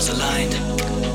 stars aligned.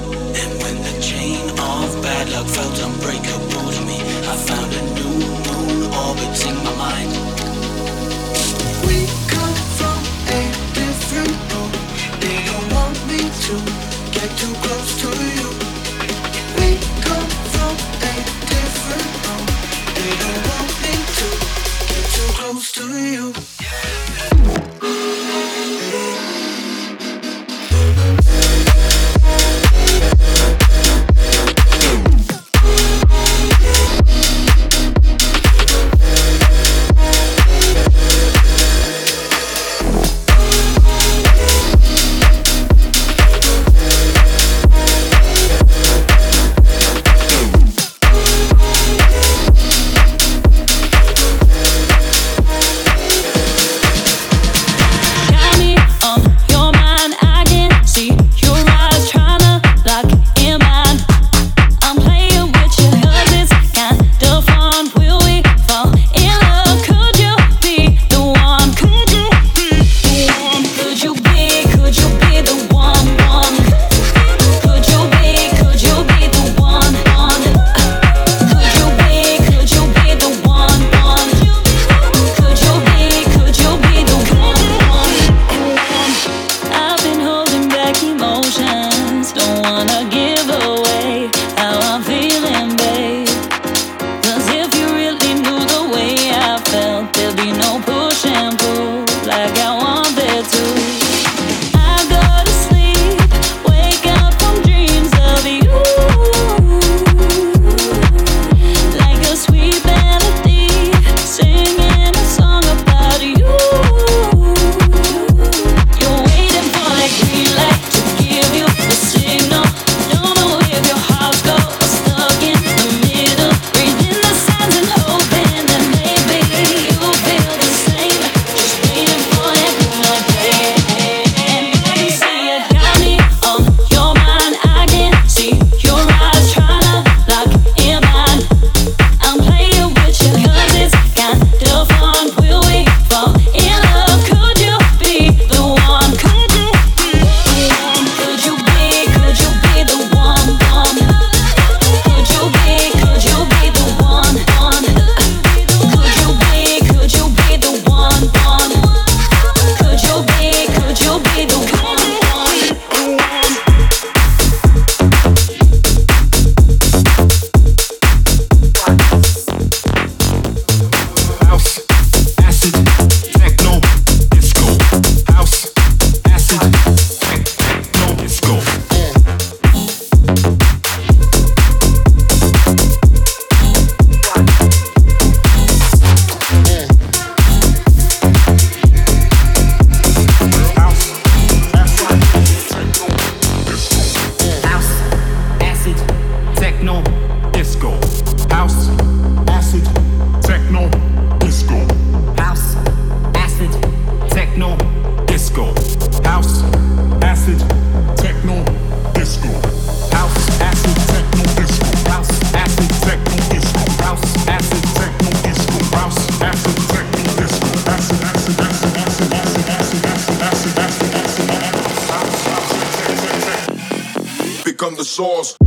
The source.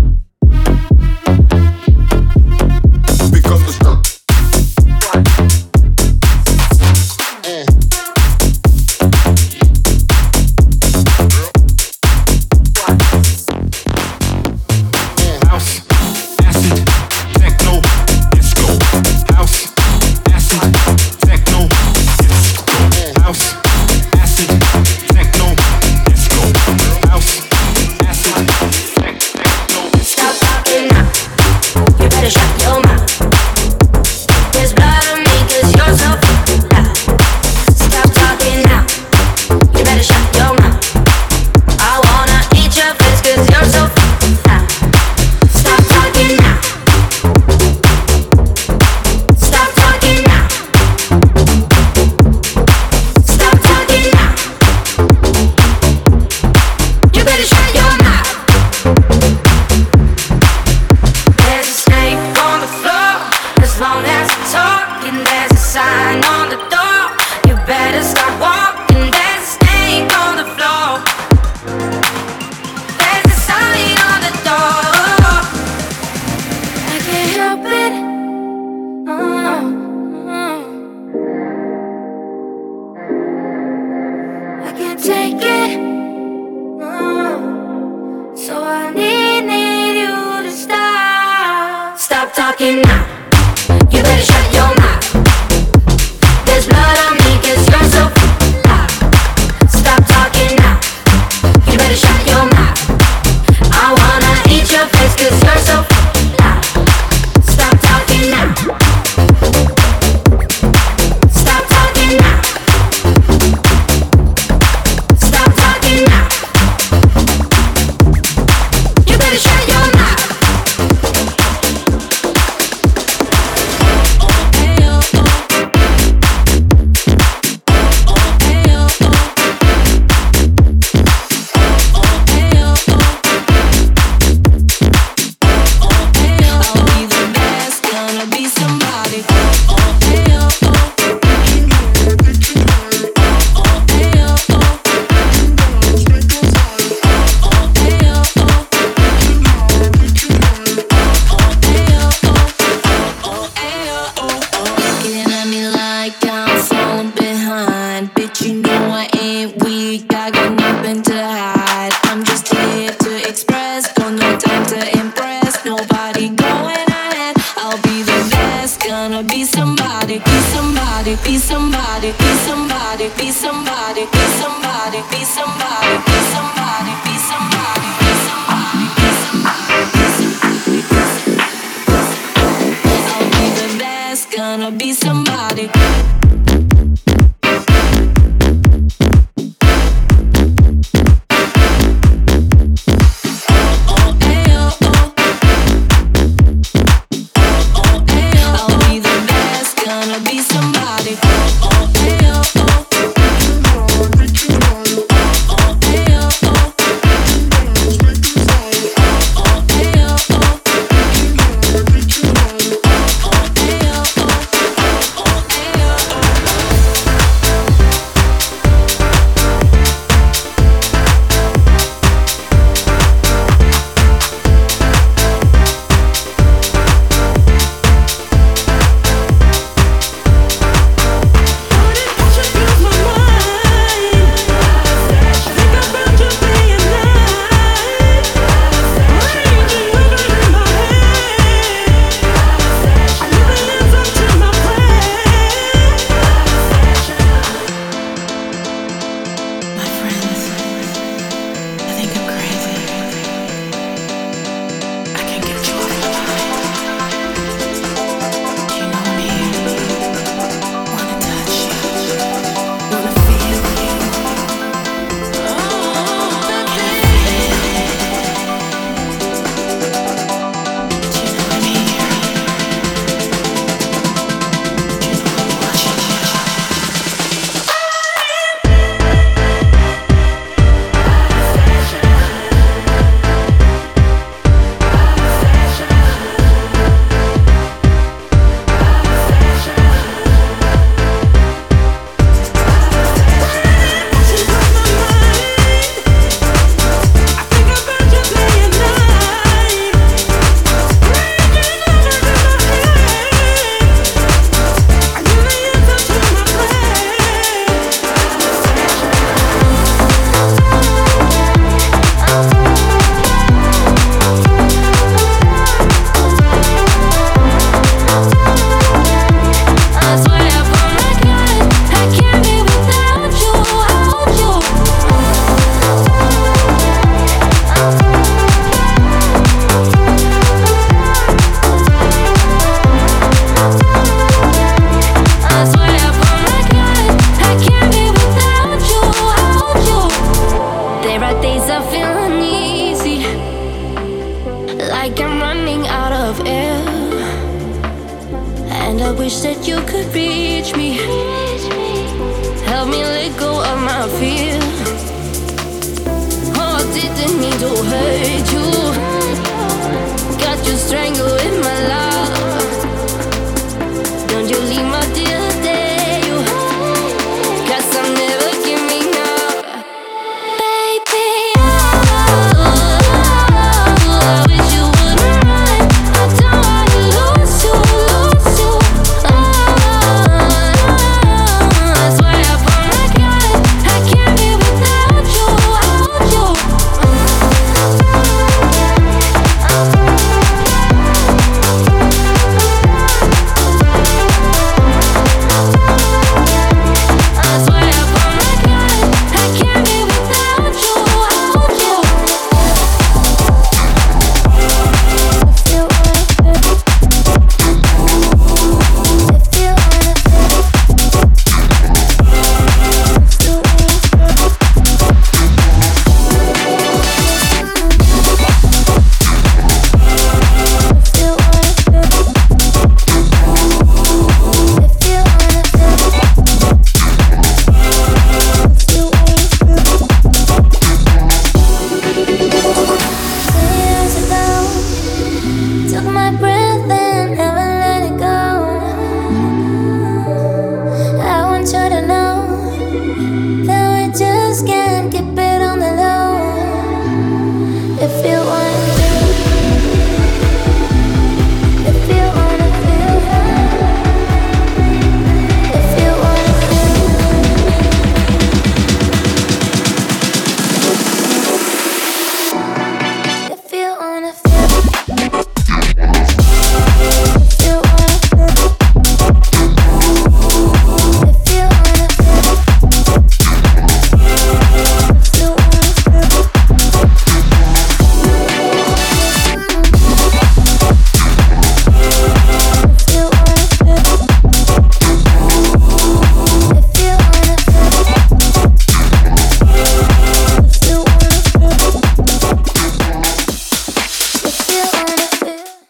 somebody, be somebody, be somebody.